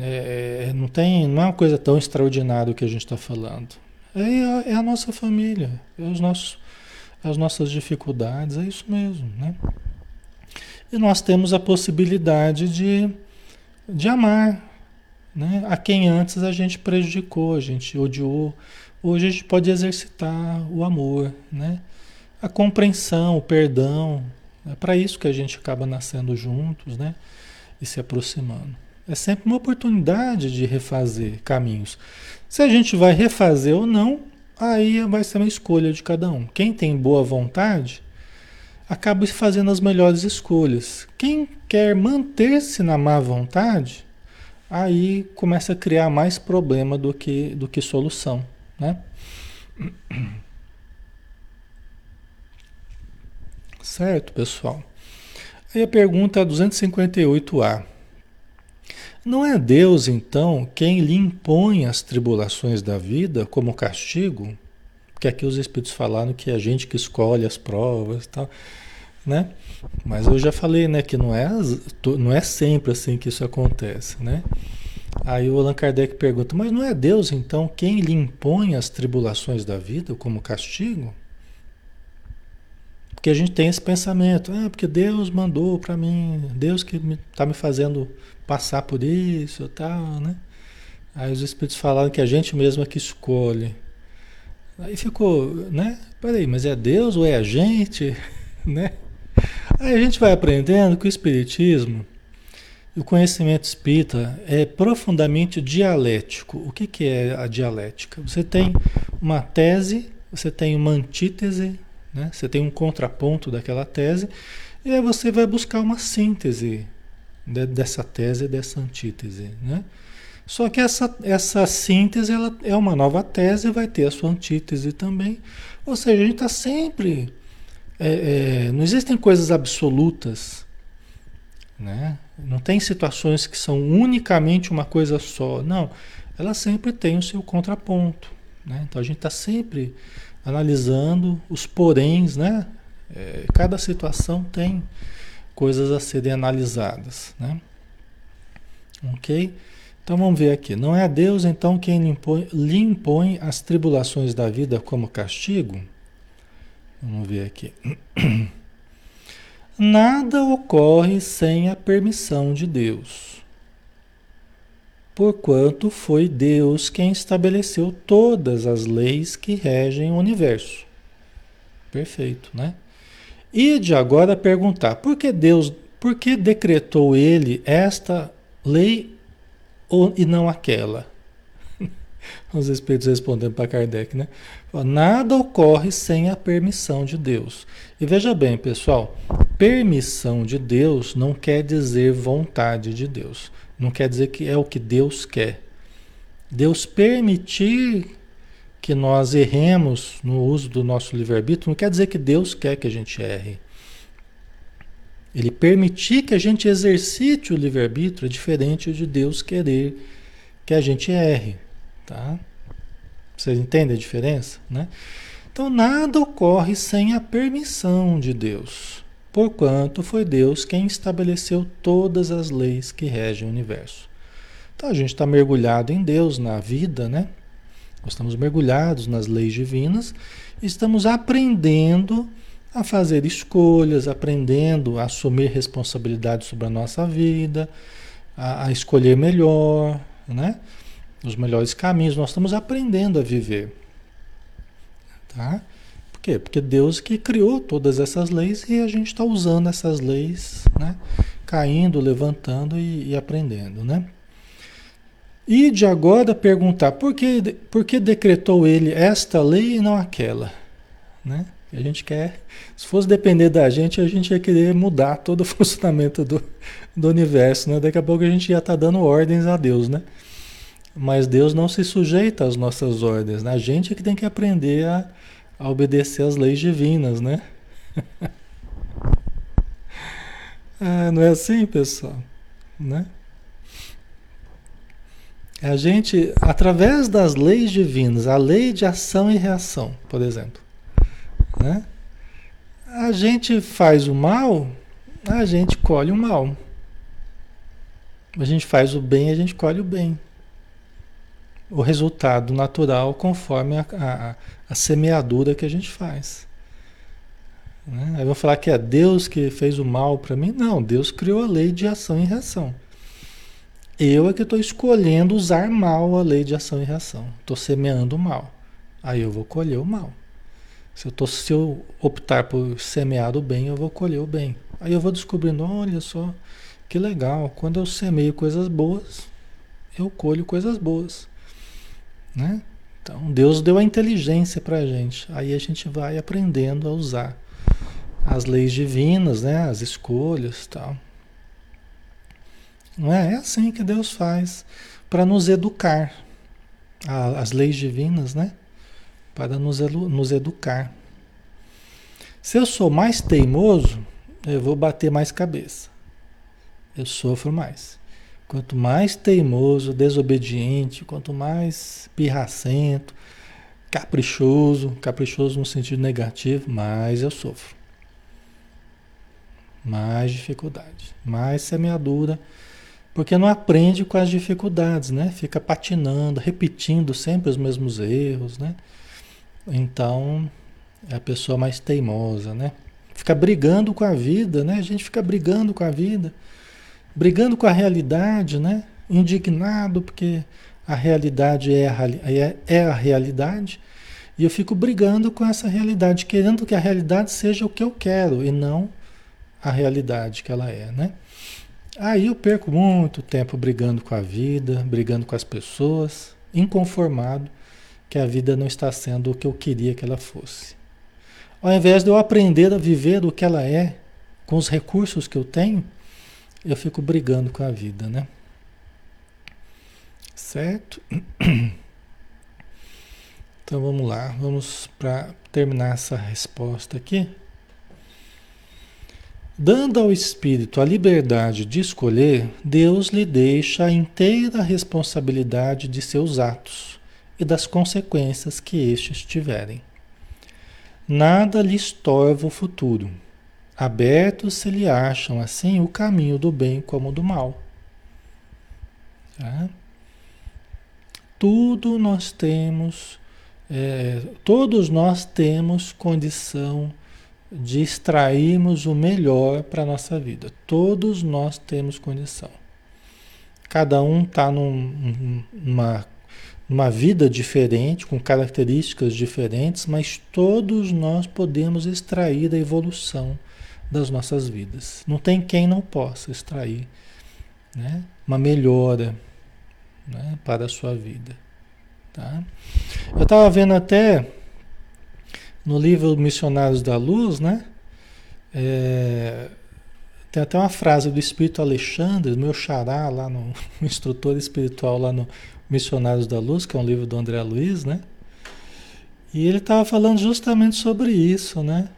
é, não tem, não é uma coisa tão extraordinária o que a gente está falando. É a, é a, nossa família, é os nossos, as nossas dificuldades, é isso mesmo, né? E nós temos a possibilidade de, de amar, né? A quem antes a gente prejudicou, a gente odiou. Hoje a gente pode exercitar o amor, né? A compreensão, o perdão. É para isso que a gente acaba nascendo juntos, né? E se aproximando. É sempre uma oportunidade de refazer caminhos. Se a gente vai refazer ou não, aí vai ser uma escolha de cada um. Quem tem boa vontade acaba fazendo as melhores escolhas. Quem quer manter-se na má vontade, aí começa a criar mais problema do que, do que solução, né? (clears throat) Certo, pessoal? Aí a pergunta 258A. Não é Deus, então, quem lhe impõe as tribulações da vida como castigo? Porque aqui os Espíritos falaram que é a gente que escolhe as provas e tal, né? Mas eu já falei, né, que não é, não é sempre assim que isso acontece, né? Aí o Allan Kardec pergunta, mas não é Deus, então, quem lhe impõe as tribulações da vida como castigo? Porque a gente tem esse pensamento, ah, porque Deus mandou para mim, Deus que está me, me fazendo passar por isso tal, né? Aí os Espíritos falaram que a gente mesmo é que escolhe. Aí ficou, né? Peraí, mas é Deus ou é a gente? (laughs) né? Aí a gente vai aprendendo que o Espiritismo, o conhecimento espírita é profundamente dialético. O que, que é a dialética? Você tem uma tese, você tem uma antítese, né? você tem um contraponto daquela tese, e aí você vai buscar uma síntese dessa tese dessa antítese. Né? Só que essa, essa síntese ela é uma nova tese, vai ter a sua antítese também. Ou seja, a gente está sempre. É, é, não existem coisas absolutas. Né? Não tem situações que são unicamente uma coisa só. Não. Ela sempre tem o seu contraponto. Né? Então a gente está sempre analisando os poréns, né? É, cada situação tem coisas a serem analisadas, né? Ok? Então vamos ver aqui. Não é Deus então quem lhe impõe, lhe impõe as tribulações da vida como castigo? Vamos ver aqui. (clears throat) Nada ocorre sem a permissão de Deus. Porquanto foi Deus quem estabeleceu todas as leis que regem o universo. Perfeito, né? E de agora perguntar, por que Deus, por que decretou ele esta lei ou, e não aquela? (laughs) Os espíritos respondendo para Kardec, né? Nada ocorre sem a permissão de Deus. E veja bem, pessoal, permissão de Deus não quer dizer vontade de Deus. Não quer dizer que é o que Deus quer. Deus permitir que nós erremos no uso do nosso livre-arbítrio não quer dizer que Deus quer que a gente erre. Ele permitir que a gente exercite o livre-arbítrio é diferente de Deus querer que a gente erre, tá? Vocês entendem a diferença, né? Então nada ocorre sem a permissão de Deus, porquanto foi Deus quem estabeleceu todas as leis que regem o universo. Então a gente está mergulhado em Deus na vida, né? Nós estamos mergulhados nas leis divinas, estamos aprendendo a fazer escolhas, aprendendo a assumir responsabilidade sobre a nossa vida, a, a escolher melhor, né? Os melhores caminhos. Nós estamos aprendendo a viver, tá? Quê? Porque Deus que criou todas essas leis e a gente está usando essas leis, né? Caindo, levantando e, e aprendendo, né? E de agora perguntar por que, por que decretou ele esta lei e não aquela? Né? A gente quer, se fosse depender da gente, a gente ia querer mudar todo o (laughs) funcionamento do, do universo. Né? Daqui a pouco a gente ia estar tá dando ordens a Deus, né? Mas Deus não se sujeita às nossas ordens. Né? A gente é que tem que aprender a, a obedecer às leis divinas, né? (laughs) ah, não é assim, pessoal? Né? A gente, através das leis divinas, a lei de ação e reação, por exemplo, né? a gente faz o mal, a gente colhe o mal. A gente faz o bem, a gente colhe o bem. O resultado natural conforme a, a, a semeadura que a gente faz. Né? Aí vou falar que é Deus que fez o mal para mim? Não, Deus criou a lei de ação e reação. Eu é que estou escolhendo usar mal a lei de ação e reação. Estou semeando o mal. Aí eu vou colher o mal. Se eu, tô, se eu optar por semear o bem, eu vou colher o bem. Aí eu vou descobrindo, olha só, que legal. Quando eu semeio coisas boas, eu colho coisas boas. Né? Então Deus deu a inteligência para a gente. Aí a gente vai aprendendo a usar as leis divinas, né? As escolhas, tal. Não é? É assim que Deus faz para nos educar. As leis divinas, né? Para nos, nos educar. Se eu sou mais teimoso, eu vou bater mais cabeça. Eu sofro mais. Quanto mais teimoso, desobediente, quanto mais pirracento, caprichoso, caprichoso no sentido negativo, mais eu sofro. Mais dificuldade, mais semeadura, porque não aprende com as dificuldades, né? Fica patinando, repetindo sempre os mesmos erros, né? Então, é a pessoa mais teimosa, né? Fica brigando com a vida, né? A gente fica brigando com a vida, brigando com a realidade, né? Indignado porque a realidade é a, é, é a realidade e eu fico brigando com essa realidade, querendo que a realidade seja o que eu quero e não a realidade que ela é, né? Aí eu perco muito tempo brigando com a vida, brigando com as pessoas, inconformado que a vida não está sendo o que eu queria que ela fosse. Ao invés de eu aprender a viver do que ela é, com os recursos que eu tenho, eu fico brigando com a vida, né? Certo? (clears throat) Então vamos lá, vamos para terminar essa resposta aqui. Dando ao espírito a liberdade de escolher, Deus lhe deixa a inteira responsabilidade de seus atos e das consequências que estes tiverem. Nada lhe estorva o futuro. Abertos se lhe acham assim o caminho do bem como do mal. Tá? Tudo nós temos, é, todos nós temos condição de extrairmos o melhor para a nossa vida. Todos nós temos condição. Cada um está num, numa, numa vida diferente, com características diferentes, mas todos nós podemos extrair a evolução das nossas vidas. Não tem quem não possa extrair né, uma melhora né, para a sua vida. Tá? Eu estava vendo até no livro Missionários da Luz, né? É, tem até uma frase do Espírito Alexandre, meu xará lá no (laughs) instrutor espiritual lá no Missionários da Luz, que é um livro do André Luiz, né? E ele estava falando justamente sobre isso, né?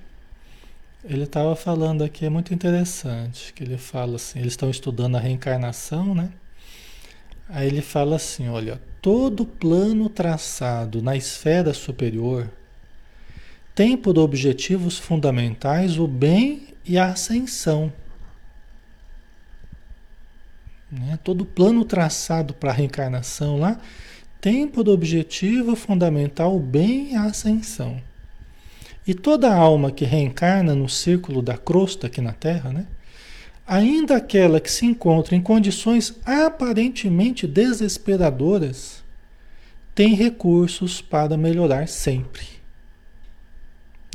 Ele estava falando aqui, é muito interessante, que ele fala assim, eles estão estudando a reencarnação, né? Aí ele fala assim, olha, todo plano traçado na esfera superior tem por objetivos fundamentais o bem e a ascensão. Né? Todo plano traçado para a reencarnação lá tem por objetivo fundamental o bem e a ascensão. E toda alma que reencarna no círculo da crosta aqui na Terra, né? ainda aquela que se encontra em condições aparentemente desesperadoras, tem recursos para melhorar sempre.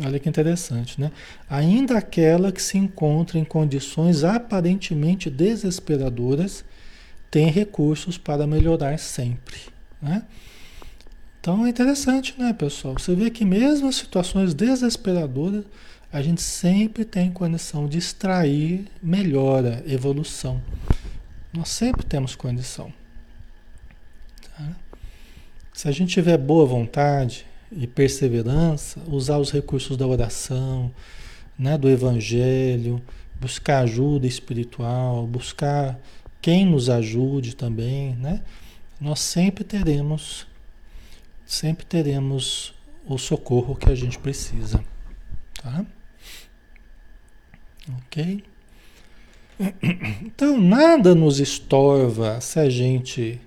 Olha que interessante, né? Ainda aquela que se encontra em condições aparentemente desesperadoras tem recursos para melhorar sempre, né? Então é interessante, né, pessoal? Você vê que mesmo as situações desesperadoras, a gente sempre tem condição de extrair melhora, evolução. Nós sempre temos condição. Tá? Se a gente tiver boa vontade, e perseverança, usar os recursos da oração, né, do evangelho, buscar ajuda espiritual, buscar quem nos ajude também, né? Nós sempre teremos sempre teremos o socorro que a gente precisa, tá? OK? (coughs) Então, nada nos estorva se a gente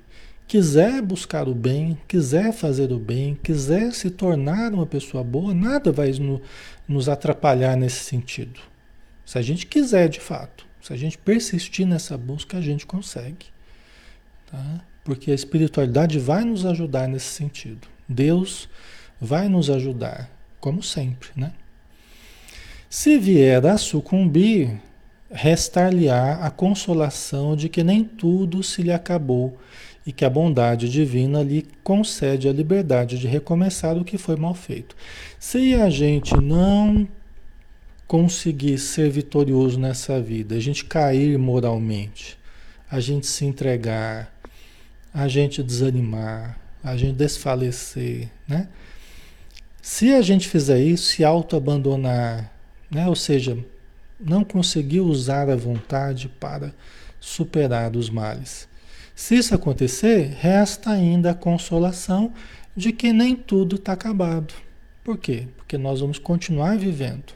quiser buscar o bem, quiser fazer o bem, quiser se tornar uma pessoa boa, nada vai no, nos atrapalhar nesse sentido. Se a gente quiser de fato, se a gente persistir nessa busca, a gente consegue. Tá? Porque a espiritualidade vai nos ajudar nesse sentido. Deus vai nos ajudar, como sempre, né? Se vier a sucumbir, restar-lhe-á a consolação de que nem tudo se lhe acabou e que a bondade divina lhe concede a liberdade de recomeçar o que foi mal feito. Se a gente não conseguir ser vitorioso nessa vida, a gente cair moralmente, a gente se entregar, a gente desanimar, a gente desfalecer, né? Se a gente fizer isso, se auto-abandonar, né? ou seja, não conseguir usar a vontade para superar os males. Se isso acontecer, resta ainda a consolação de que nem tudo está acabado. Por quê? Porque nós vamos continuar vivendo.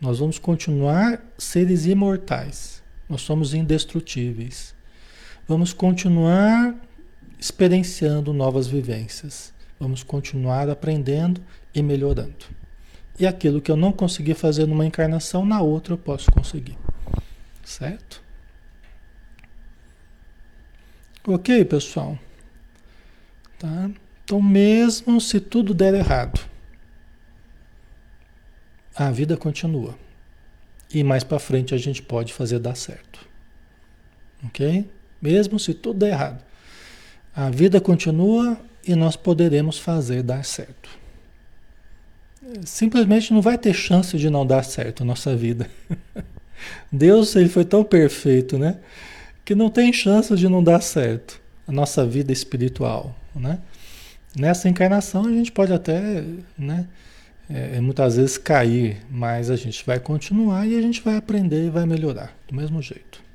Nós vamos continuar seres imortais. Nós somos indestrutíveis. Vamos continuar experienciando novas vivências. Vamos continuar aprendendo e melhorando. E aquilo que eu não consegui fazer numa encarnação, na outra eu posso conseguir. Certo? Ok, pessoal? Tá? Então, mesmo se tudo der errado, a vida continua. E mais para frente a gente pode fazer dar certo. Ok? Mesmo se tudo der errado, a vida continua e nós poderemos fazer dar certo. Simplesmente não vai ter chance de não dar certo a nossa vida. (laughs) Deus ele foi tão perfeito, né? Que não tem chance de não dar certo a nossa vida espiritual, né? Nessa encarnação a gente pode até, né? É, muitas vezes cair, mas a gente vai continuar e a gente vai aprender e vai melhorar do mesmo jeito.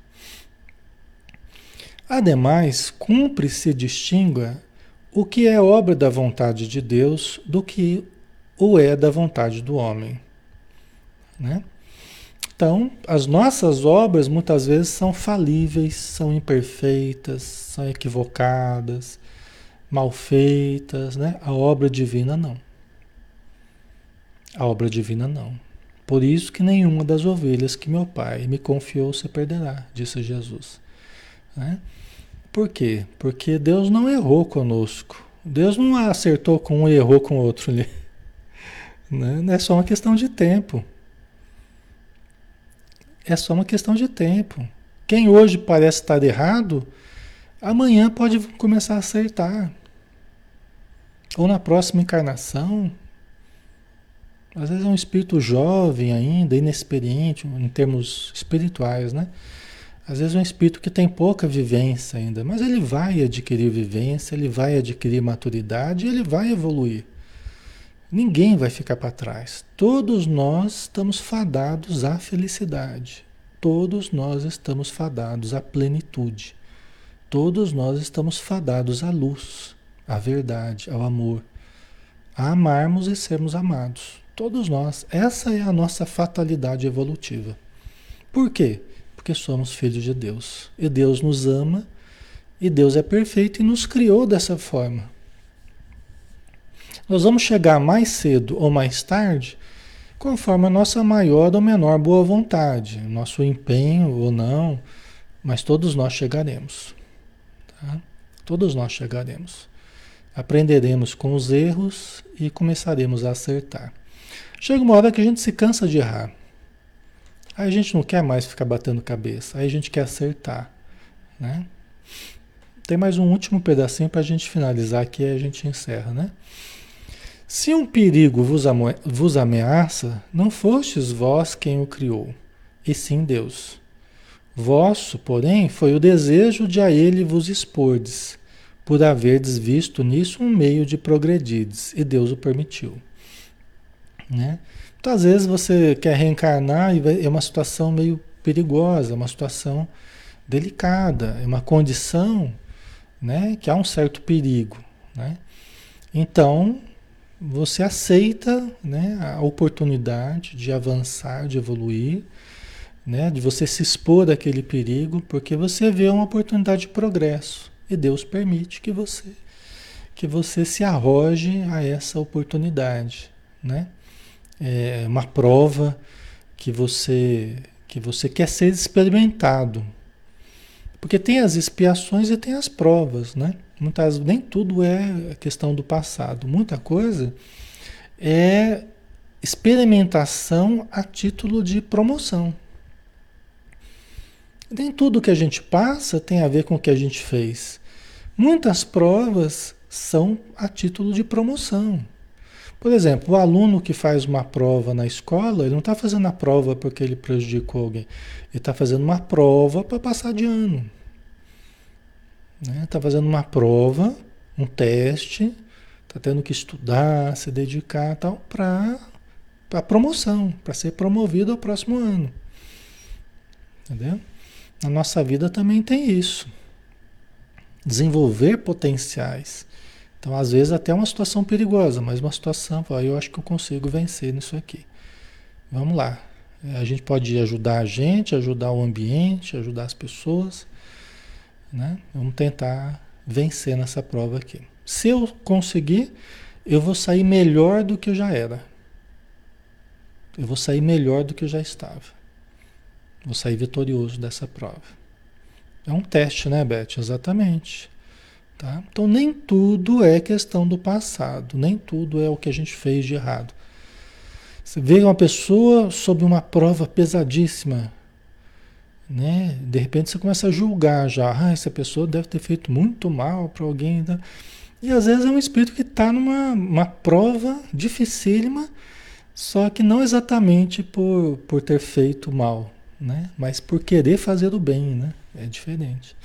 Ademais, cumpre se distinga o que é obra da vontade de Deus do que o é da vontade do homem. Né? Então, as nossas obras muitas vezes são falíveis, são imperfeitas, são equivocadas, mal feitas, né? A obra divina não. A obra divina não. Por isso que nenhuma das ovelhas que meu pai me confiou se perderá, disse Jesus. Né? Por quê? Porque Deus não errou conosco. Deus não acertou com um e errou com o outro. (laughs) Né? É só uma questão de tempo. É só uma questão de tempo. Quem hoje parece estar errado, amanhã pode começar a acertar. Ou na próxima encarnação. Às vezes é um espírito jovem ainda, inexperiente em termos espirituais, né? Às vezes um espírito que tem pouca vivência ainda, mas ele vai adquirir vivência, ele vai adquirir maturidade ele vai evoluir. Ninguém vai ficar para trás. Todos nós estamos fadados à felicidade. Todos nós estamos fadados à plenitude. Todos nós estamos fadados à luz, à verdade, ao amor, a amarmos e sermos amados. Todos nós. Essa é a nossa fatalidade evolutiva. Por quê? Porque somos filhos de Deus. E Deus nos ama, e Deus é perfeito e nos criou dessa forma. Nós vamos chegar mais cedo ou mais tarde, conforme a nossa maior ou menor boa vontade, nosso empenho ou não, mas todos nós chegaremos. Tá? Todos nós chegaremos. Aprenderemos com os erros e começaremos a acertar. Chega uma hora que a gente se cansa de errar. Aí a gente não quer mais ficar batendo cabeça, aí a gente quer acertar, né? Tem mais um último pedacinho para a gente finalizar aqui e a gente encerra, né? Se um perigo vos, ameaça, não fostes vós quem o criou, e sim Deus. Vosso, porém, foi o desejo de a ele vos expordes, por haverdes visto nisso um meio de progredirdes, e Deus o permitiu. Né? Então, às vezes você quer reencarnar e é uma situação meio perigosa, uma situação delicada, é uma condição né, que há um certo perigo. Né? Então, você aceita né, a oportunidade de avançar, de evoluir, né, de você se expor daquele perigo, porque você vê uma oportunidade de progresso e Deus permite que você que você se arroje a essa oportunidade, né? É, uma prova que você que você quer ser experimentado. Porque tem as expiações e tem as provas, né? Muitas, nem tudo é questão do passado. Muita coisa é experimentação a título de promoção. Nem tudo que a gente passa tem a ver com o que a gente fez. Muitas provas são a título de promoção. Por exemplo, o aluno que faz uma prova na escola, ele não está fazendo a prova porque ele prejudicou alguém. Ele está fazendo uma prova para passar de ano. Está né? Tá fazendo uma prova, um teste, está tendo que estudar, se dedicar tal, para a promoção, para ser promovido ao próximo ano. Entendeu? Na nossa vida também tem isso. Desenvolver potenciais. Então, às vezes, até uma situação perigosa, mas uma situação, eu acho que eu consigo vencer nisso aqui. Vamos lá. É, a gente pode ajudar a gente, ajudar o ambiente, ajudar as pessoas. Né? Vamos tentar vencer nessa prova aqui. Se eu conseguir, eu vou sair melhor do que eu já era. Eu vou sair melhor do que eu já estava. Vou sair vitorioso dessa prova. É um teste, né, Beth? Exatamente. Tá? Então, nem tudo é questão do passado, nem tudo é o que a gente fez de errado. Você vê uma pessoa sob uma prova pesadíssima, né? De repente você começa a julgar já, ah, essa pessoa deve ter feito muito mal para alguém. Né? E às vezes é um espírito que está numa uma prova dificílima, só que não exatamente por, por ter feito mal, né? Mas por querer fazer o bem, né? É diferente.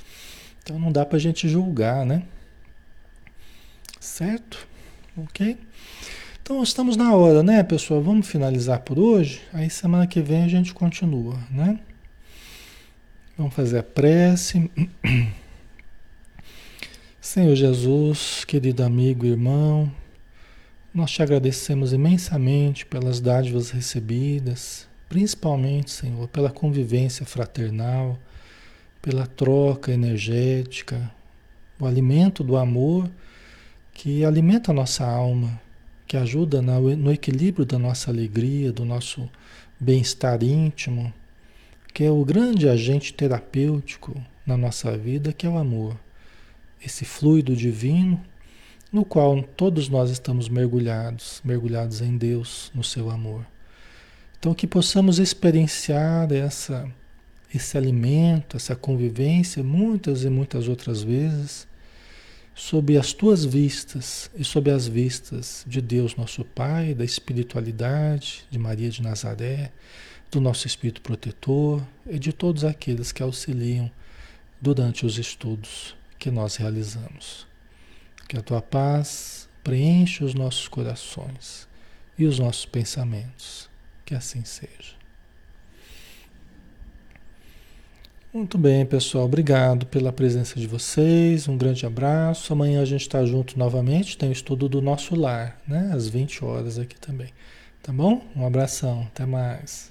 Então não dá para a gente julgar, né? Certo? Ok? Então estamos na hora, né, pessoal? Vamos finalizar por hoje. Aí semana que vem a gente continua, né? Vamos fazer a prece. (clears throat) Senhor Jesus, querido amigo e irmão, nós te agradecemos imensamente pelas dádivas recebidas, principalmente, Senhor, pela convivência fraternal pela troca energética, o alimento do amor que alimenta a nossa alma, que ajuda no equilíbrio da nossa alegria, do nosso bem-estar íntimo, que é o grande agente terapêutico na nossa vida, que é o amor. Esse fluido divino no qual todos nós estamos mergulhados, mergulhados em Deus, no seu amor. Então que possamos experienciar essa esse alimento, essa convivência, muitas e muitas outras vezes, sob as tuas vistas e sob as vistas de Deus, nosso Pai, da espiritualidade, de Maria de Nazaré, do nosso Espírito Protetor e de todos aqueles que auxiliam durante os estudos que nós realizamos. Que a tua paz preencha os nossos corações e os nossos pensamentos. Que assim seja. Muito bem, pessoal. Obrigado pela presença de vocês. Um grande abraço. Amanhã a gente está junto novamente. Tem o estudo do nosso lar, né? Às 20 horas aqui também. Tá bom? Um abração. Até mais.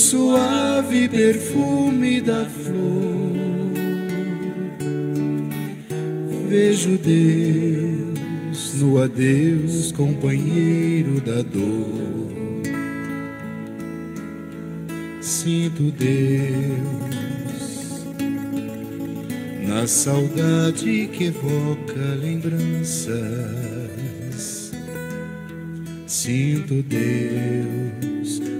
suave perfume da flor. Vejo Deus no adeus, companheiro da dor. Sinto Deus na saudade que evoca lembranças. Sinto Deus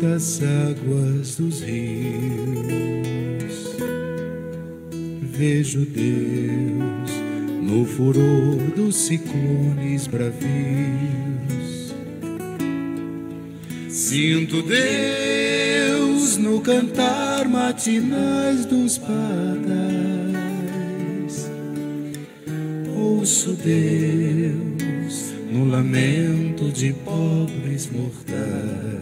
das águas dos rios vejo Deus no furor dos ciclones bravios. Sinto Deus no cantar matinais dos padais. Ouço Deus no lamento de pobres mortais.